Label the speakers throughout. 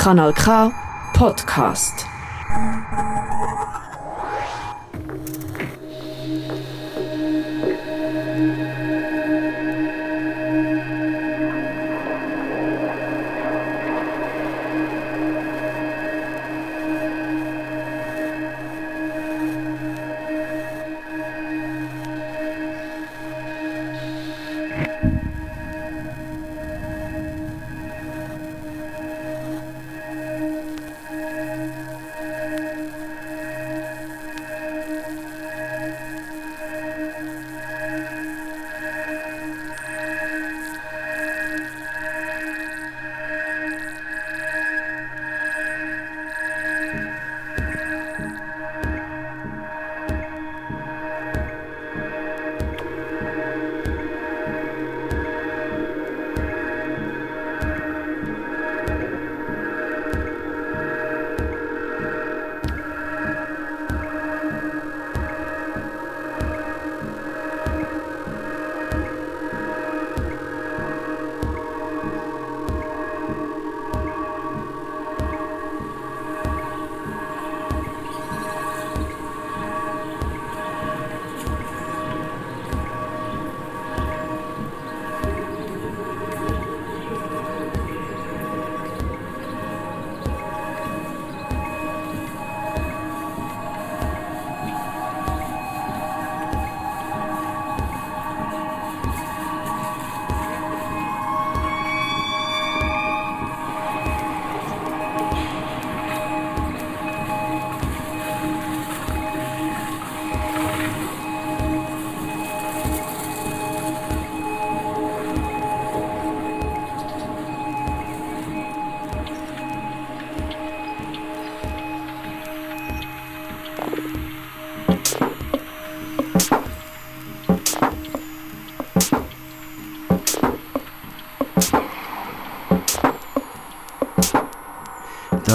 Speaker 1: Kanal K Podcast.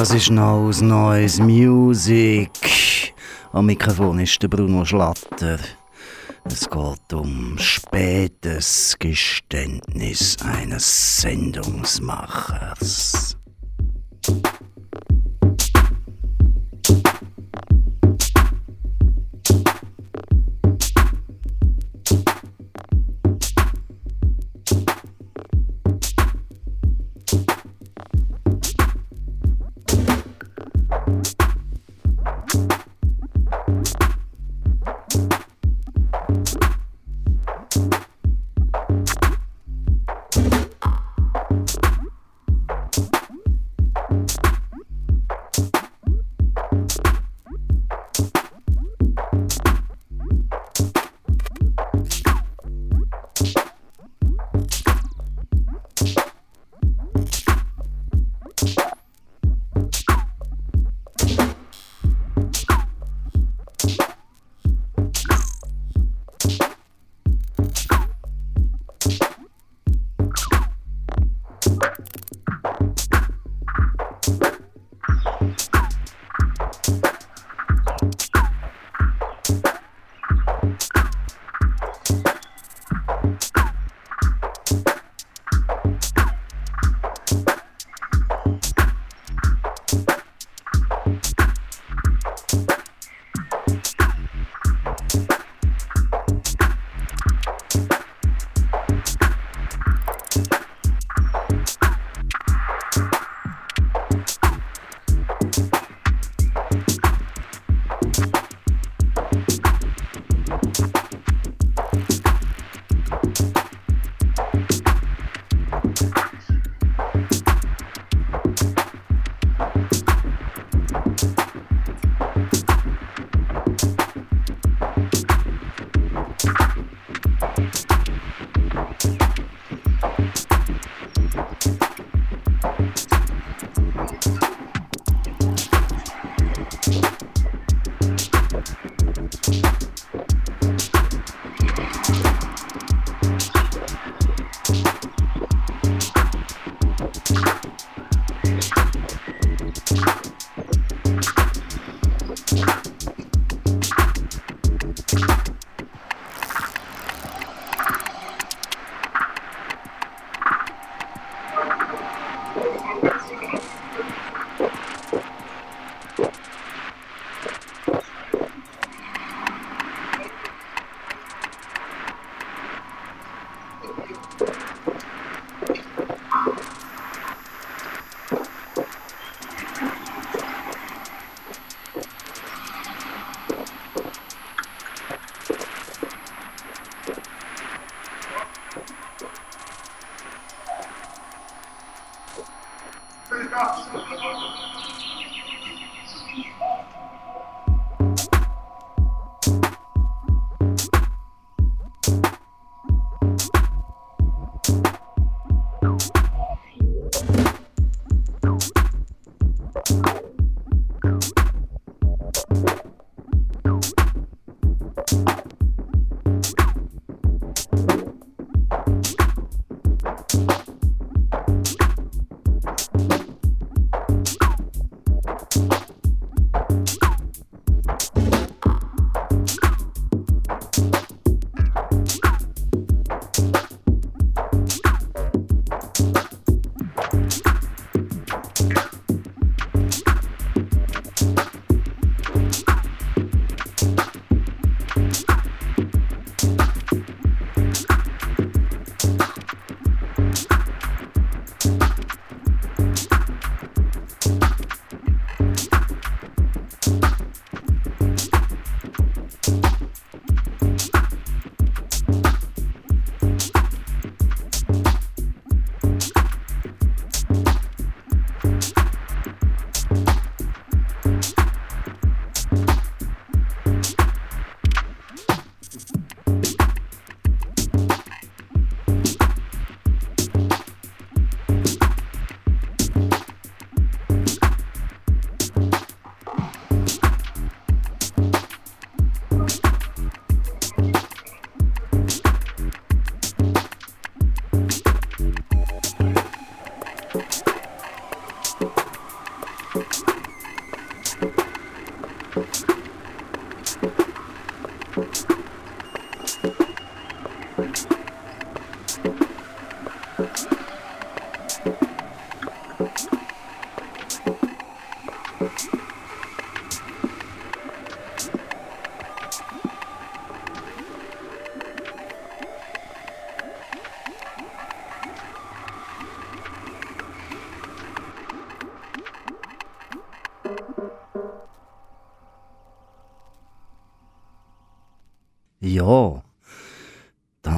Speaker 2: Das ist noch Neues Music. Am Mikrofon ist der Bruno Schlatter. Es geht um spätes Geständnis eines Sendungsmachers.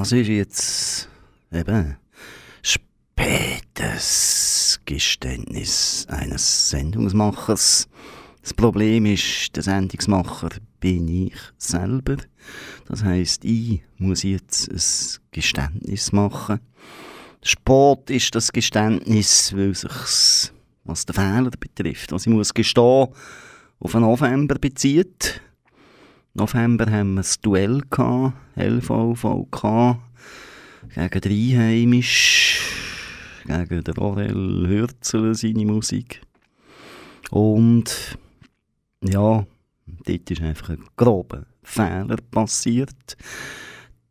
Speaker 2: Das ist jetzt eben spätes Geständnis eines Sendungsmachers. Das Problem ist, der Sendungsmacher bin ich selber. Das heißt, ich muss jetzt ein Geständnis machen. Sport ist das Geständnis, weil sich was den Fehler betrifft, was ich muss gestehen, auf den November bezieht. November haben wir ein Duell gehabt, LVVK, gegen den Einheimisch, gegen den Orel Hürzel, seine Musik. Und ja, dort ist einfach ein grober Fehler passiert.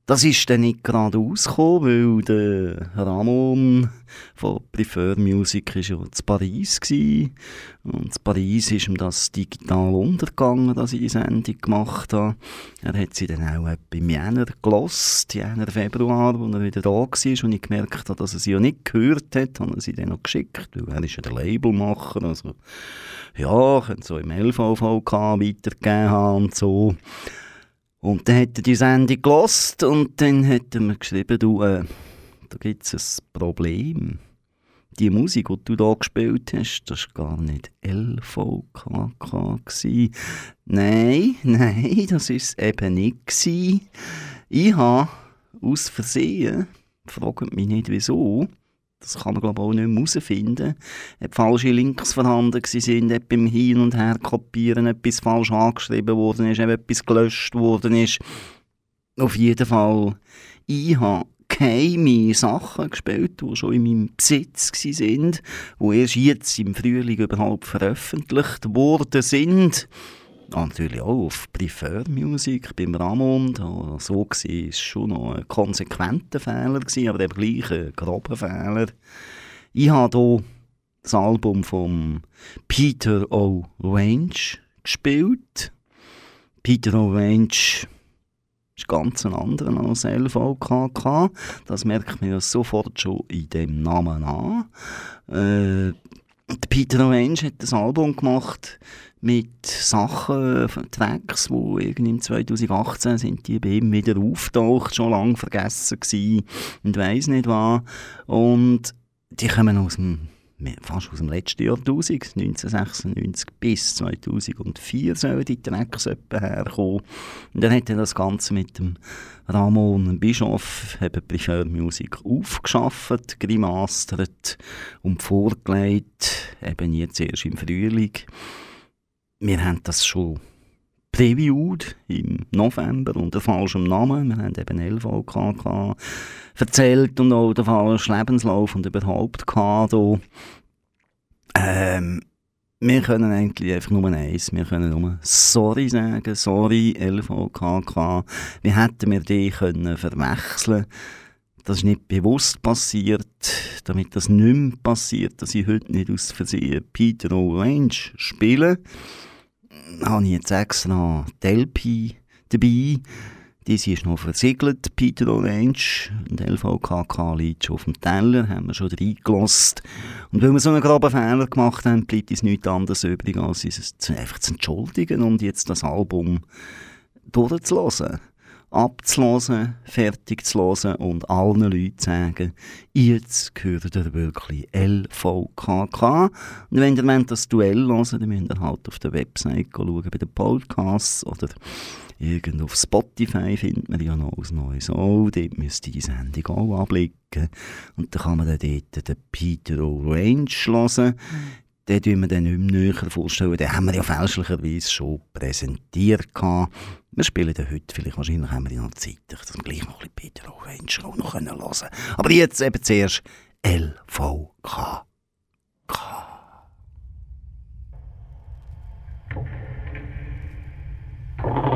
Speaker 2: Das ist dann nicht gerade rausgekommen, weil der Ramon von Prefer Music war ja in Paris. Gewesen. Und in Paris ist ihm das digital untergegangen, dass ich die Sendung gemacht habe. Er hat sie dann auch im Jänner gelost, Jänner, Februar, wo er wieder da war und ich gemerkt habe, dass er sie ja nicht gehört hat, habe sie dann noch geschickt, weil er ist ja der Labelmacher, also ja, könnte so im LVVK weitergegeben haben und so. Und dann hat er die Sendung gelost und dann hat er mir geschrieben, du, äh, da gibt es ein Problem. Die Musik, die du da gespielt hast, das war gar nicht LVKK. Nein, nein, das war es eben nicht. Ich habe aus Versehen, fragt mich nicht wieso, das kann man glaube auch nicht mehr herausfinden, ob falsche Links vorhanden sind, ob beim Hin- und Her-Kopieren etwas falsch angeschrieben worden ist, ob etwas gelöscht worden ist. Auf jeden Fall, ich habe geheime Sachen gespielt, die schon in meinem Besitz waren, die erst jetzt im Frühling überhaupt veröffentlicht worden sind. Natürlich auch auf Preferred Music beim Ramon. So war es schon noch ein konsequenter Fehler, aber eben gleich ein grober Fehler. Ich habe hier das Album von Peter O'Range gespielt. Peter O'Range ist ganz ein anderer als LVKK. Das merkt man ja sofort schon in dem Namen an. Äh, Peter O'Range hat das Album gemacht mit Sachen, Tracks, die irgendwie 2018 sind die bei ihm wieder auftaucht, schon lange vergessen gewesen und weiss nicht was. Und die kommen aus dem fast aus dem letzten Jahrtausend, 1996 bis 2004 soll die Tracks herkommen. Und dann hat er das Ganze mit dem Ramon Bischof eben Prefer Music aufgeschafft, gemastert und vorgelegt, eben jetzt erst im Frühling. Wir haben das schon previewed im November unter falschem Namen. Wir haben eben LVKK erzählt und auch den falschen Lebenslauf und überhaupt gehabt. Ähm, wir können eigentlich einfach nur eins, wir können nur sorry sagen, sorry LVKK, wie hätten wir die können verwechseln das ist nicht bewusst passiert, damit das nicht mehr passiert, dass ich heute nicht aus Versehen Peter Orange spiele habe ich jetzt extra Delpi dabei. Diese ist noch versiegelt, Peter Orange. Und LVKK liegt schon auf dem Teller, haben wir schon reingelassen. Und weil wir so einen groben Fehler gemacht haben, bleibt uns nichts anderes übrig, als uns einfach zu entschuldigen und jetzt das Album durchzulassen abzulosen, fertig zu hören und allen Leuten zu sagen, jetzt gehört ihr wirklich LVKK. Und wenn ihr das Duell hören dann müsst ihr halt auf der Website schauen, bei den Podcasts oder irgendwo auf Spotify findet man ja noch ein neues Oh, dort müsst ihr die Sendung auch anblicken. Und dann kann man dann dort den Peter Orange hören den tun wir dann nicht mehr näher vorstellen. Den haben wir ja fälschlicherweise schon präsentiert. Gehabt. Wir spielen den heute, vielleicht wahrscheinlich haben wir ihn noch Zeit, dass wir gleich noch ein bisschen Peter Owensch auch noch hören können. Aber jetzt eben zuerst LVK. K.
Speaker 1: Oh.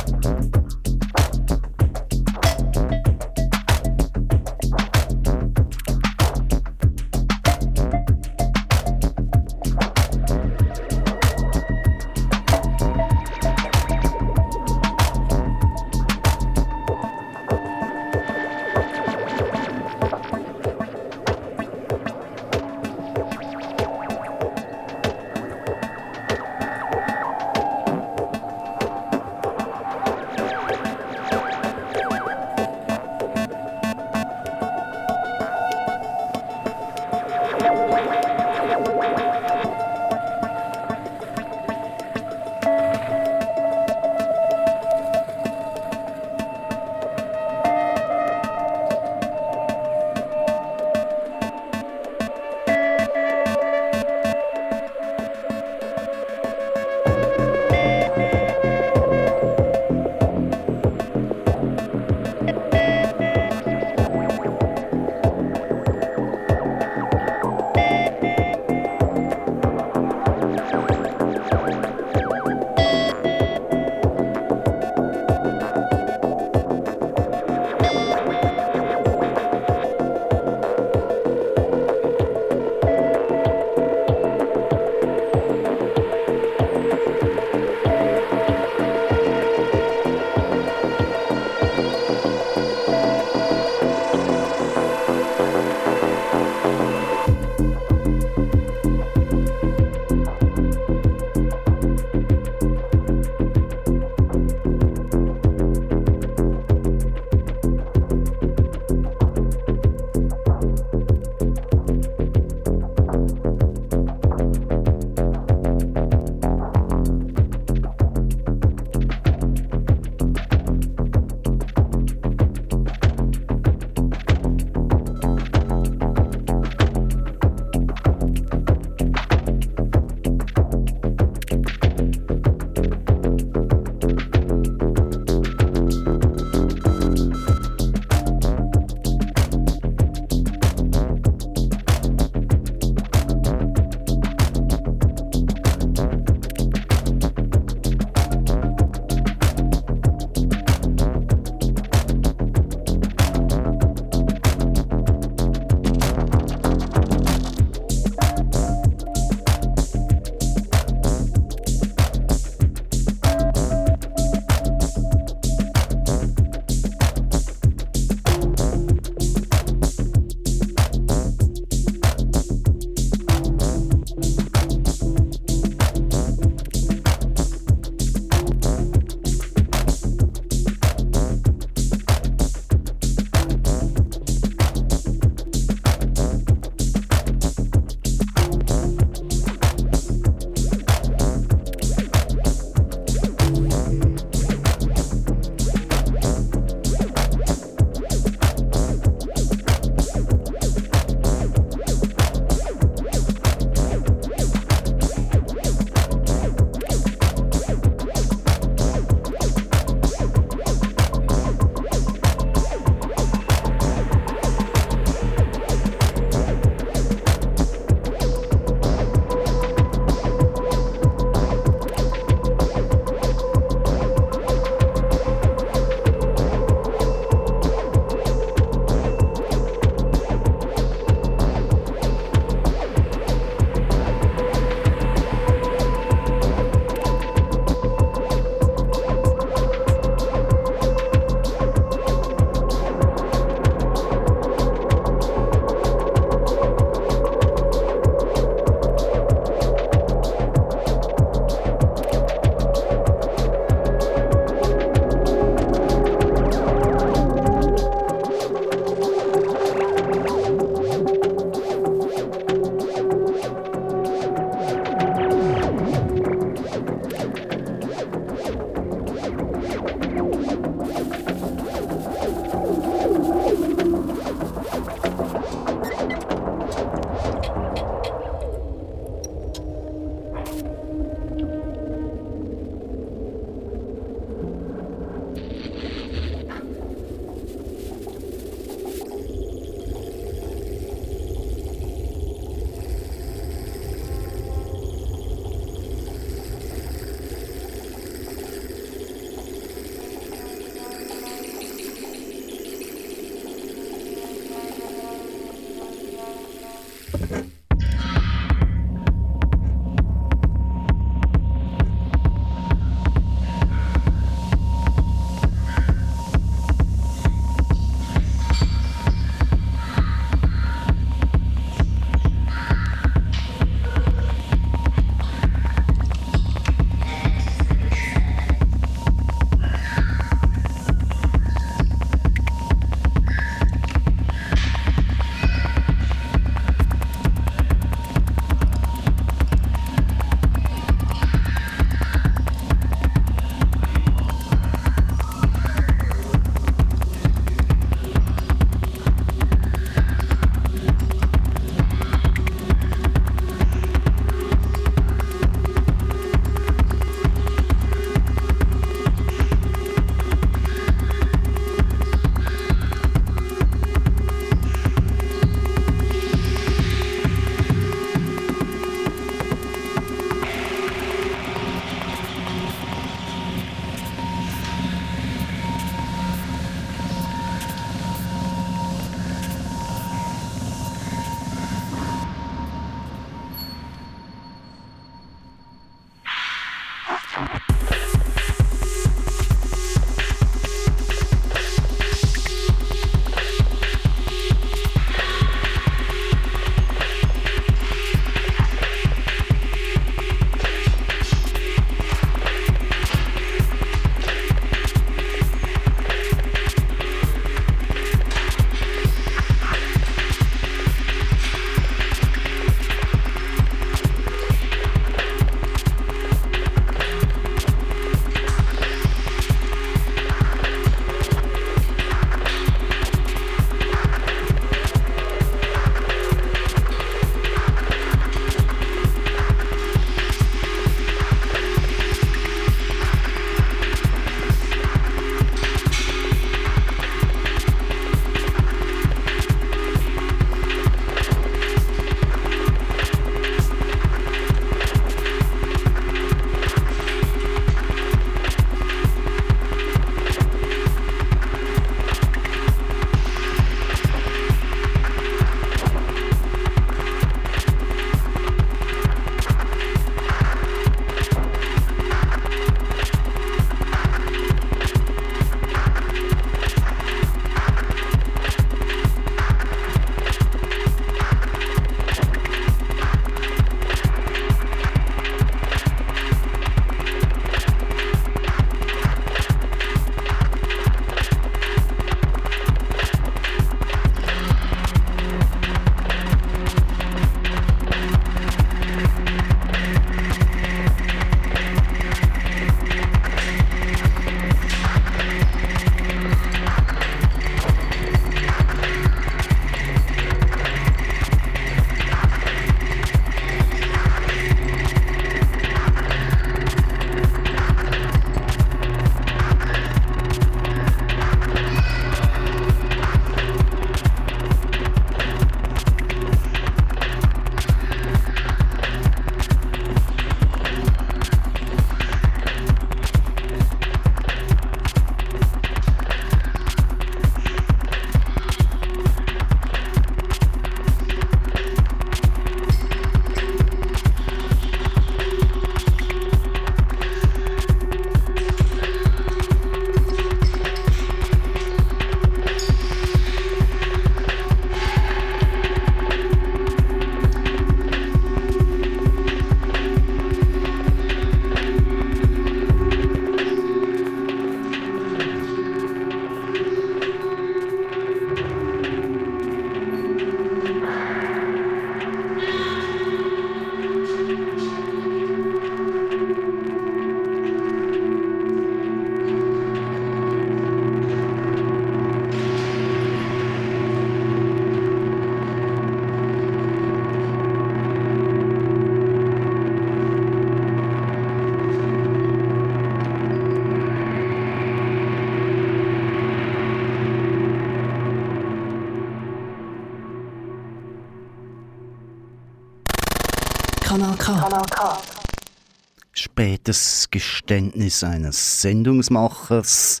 Speaker 2: Spätes Geständnis eines Sendungsmachers.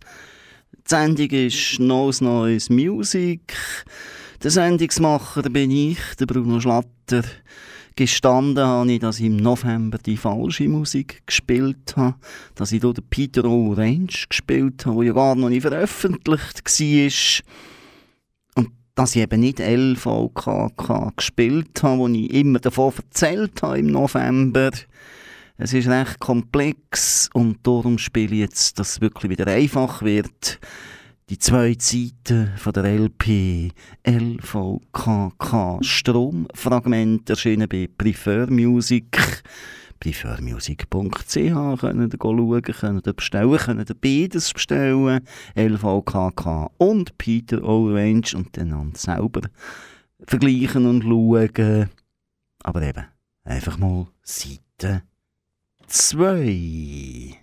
Speaker 2: Die Sendung ist Neues Neues Music. Der Sendungsmacher bin ich, der Bruno Schlatter. Gestanden habe ich, dass ich im November die falsche Musik gespielt habe, dass ich hier den Peter Orange gespielt habe, der ja gar noch nicht veröffentlicht war. Und dass ich eben nicht LVKK gespielt habe, wo ich immer davon erzählt habe im November. Es ist recht komplex und darum spiele ich jetzt, dass es wirklich wieder einfach wird die zwei Seiten von der LP LVKK Stromfragment erschienen bei Prefer Music. Prefermusic.ch könnt ihr schauen, könnt ihr bestellen, könnt ihr beides bestellen. LVKK und Peter Orange und dann selber vergleichen und schauen. Aber eben, einfach mal Seite 2.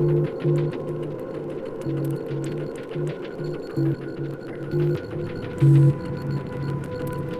Speaker 2: Thank you.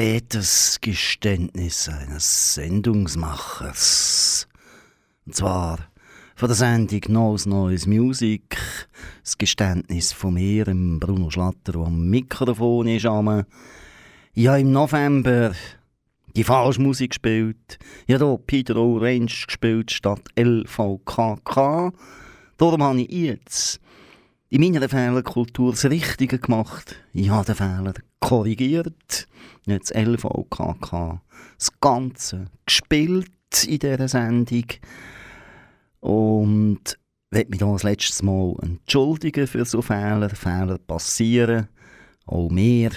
Speaker 2: Spätes Geständnis eines Sendungsmachers. Und zwar von der Sendung Neues Neues Music, das Geständnis von mir, Bruno Schlatter, der am Mikrofon ist. Ich habe im November die falsche Musik gespielt. Ich habe hier Peter Orange gespielt statt LVKK. Darum habe ich jetzt in meiner Fehlerkultur das Richtige gemacht. Ich habe den Fehler korrigiert. Jetzt LVKK. Das Ganze gespielt in dieser Sendung. Und ich möchte mich da das letzte Mal entschuldigen für so Fehler. Fehler passieren. Auch mir.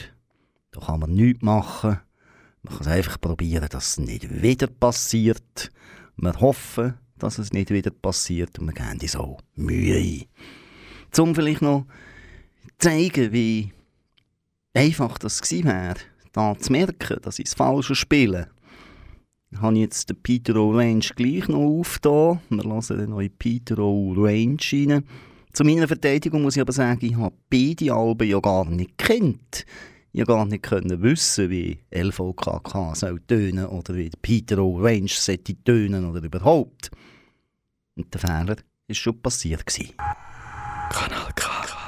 Speaker 2: Da kann man nichts machen. Man kann einfach probieren, dass es nicht wieder passiert. Wir hoffen, dass es nicht wieder passiert und wir geben uns auch Mühe. Um vielleicht noch zeigen, wie einfach das gewesen wäre, da zu merken, dass ich das Falsche spiele, habe ich jetzt den Peter Range gleich noch aufgetan. Wir lassen den neuen Peter Range rein. Zu meiner Verteidigung muss ich aber sagen, ich habe beide Alben ja gar nicht kennt. Ich gar nicht können wissen, wie LVKK soll tönen oder wie Peter Range sollte tönen oder überhaupt. Und der Fehler ist schon passiert gewesen. Kanal K.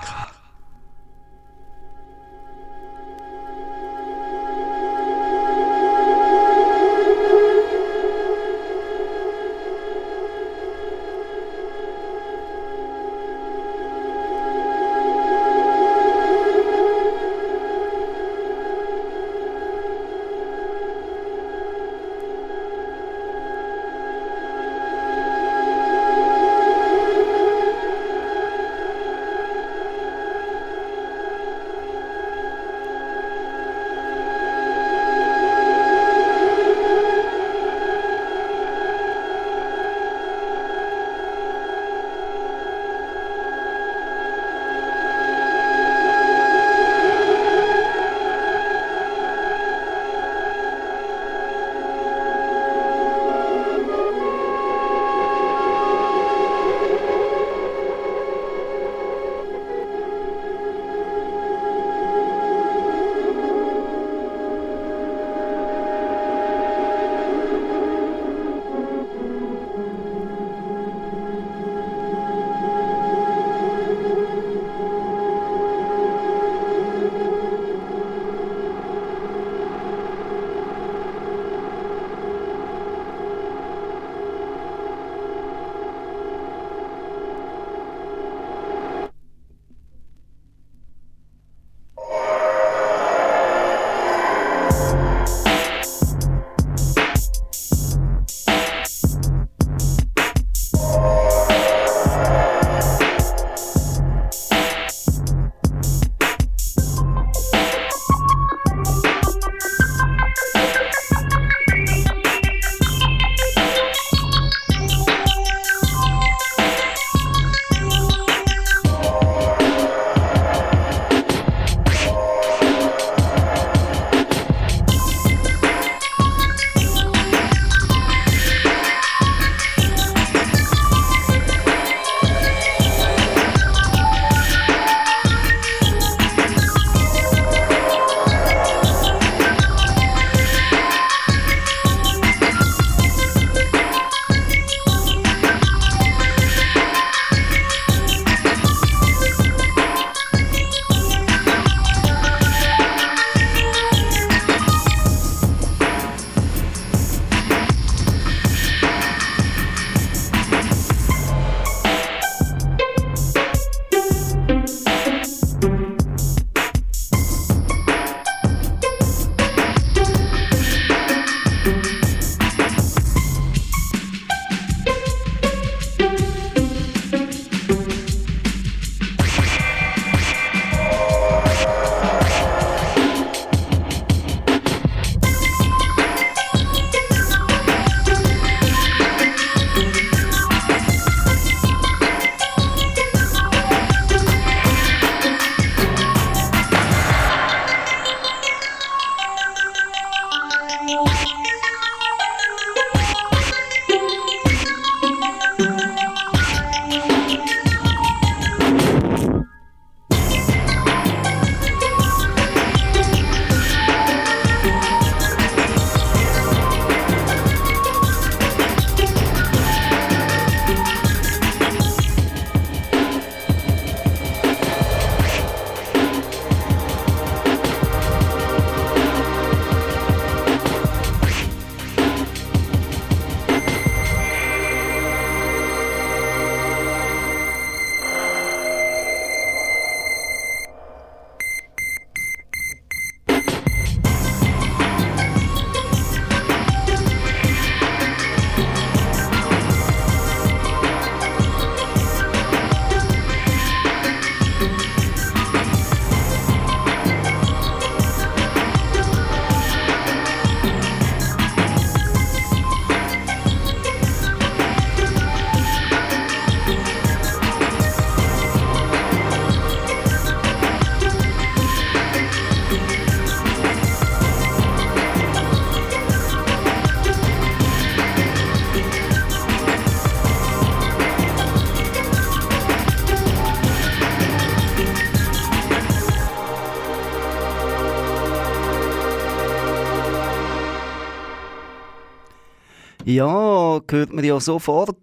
Speaker 2: Ja, hört man ja sofort.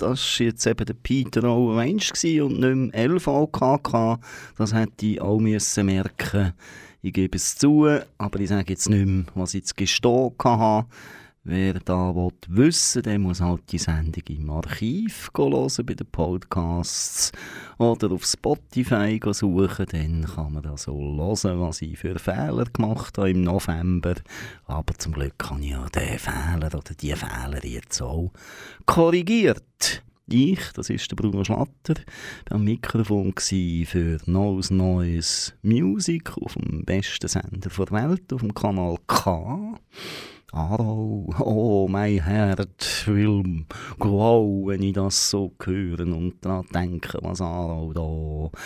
Speaker 2: Das war jetzt eben der Peter Owen Range und nicht mehr LVKK. Das hätte ich auch müssen merken Ich gebe es zu, aber ich sage jetzt nicht mehr, was ich jetzt gestehen habe. Wer da will wissen der muss halt die Sendung im Archiv hören, bei den Podcasts oder auf Spotify suchen. Dann kann man da so hören, was ich für Fehler gemacht habe im November. Aber zum Glück kann ich ja den Fehler oder die Fehler jetzt auch korrigiert. Ich, das ist der Bruno Schlatter, am Mikrofon für Neues Neues Music auf dem besten Sender der Welt, auf dem Kanal K. Aarau, oh, mein Herz will glow, wenn ich das so höre und daran denke, was Aarau da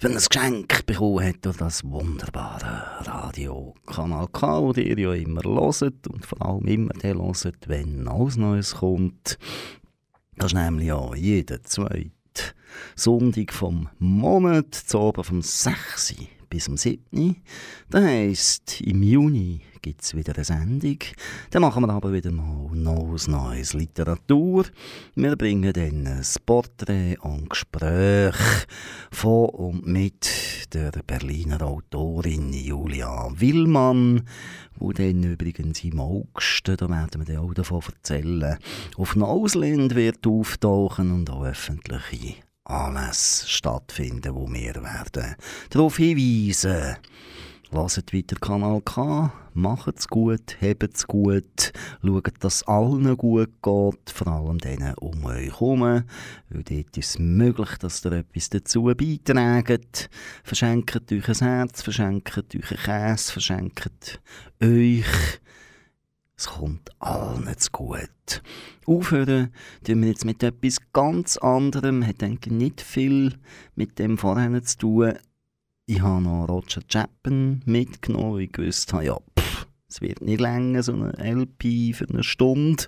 Speaker 2: für ein Geschenk bekommen hat durch das wunderbare Radio Kanal K, wo ihr ja immer hört und vor allem immer den hört, wenn alles Neues kommt. Das ist nämlich ja jeder zweite Sonntag vom Monat, zu oben vom 6 bis zum 7. Das heisst, im Juni gibt es wieder eine Sendung. Dann machen wir aber wieder mal neues, neues Literatur. Wir bringen dann ein Porträt und Gespräch von und mit der Berliner Autorin Julia Willmann, wo dann übrigens im August, da werden wir dann auch davon erzählen, auf Nausland wird auftauchen und auch öffentliche Anlässe stattfinden, wo wir werden darauf hinweisen. Lasst weiter Kanal K, macht es gut, hebt es gut, schaut, dass es allen gut geht, vor allem denen um euch herum, weil dort ist es möglich, dass ihr etwas dazu beiträgt. Verschenkt euch ein Herz, verschenkt euch einen Käse, verschenkt euch. Es kommt allen zu gut. Aufhören tun wir jetzt mit etwas ganz anderem, hat eigentlich nicht viel mit dem vorher zu tun. Ich habe noch Roger Chapman mitgenommen, ich wusste, ja, pff, es wird nicht länger, so eine LP für eine Stunde.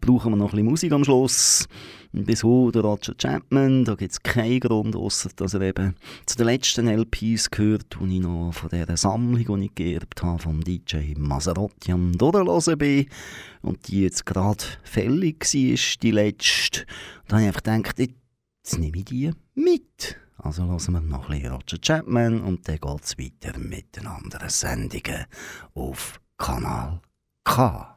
Speaker 2: Brauchen wir noch ein bisschen Musik am Schluss. Bis heute Roger Chapman, da gibt es keinen Grund, außer dass er eben zu den letzten LPs gehört, die ich noch von dieser Sammlung, die ich geerbt habe, vom DJ Maserotti am Durchhören bin. Und die jetzt gerade fällig war, die letzte. Da habe ich einfach gedacht, jetzt nehme ich die mit. Also hören wir noch ein bisschen Roger Chapman und dann geht es weiter mit den anderen Sendungen auf Kanal K.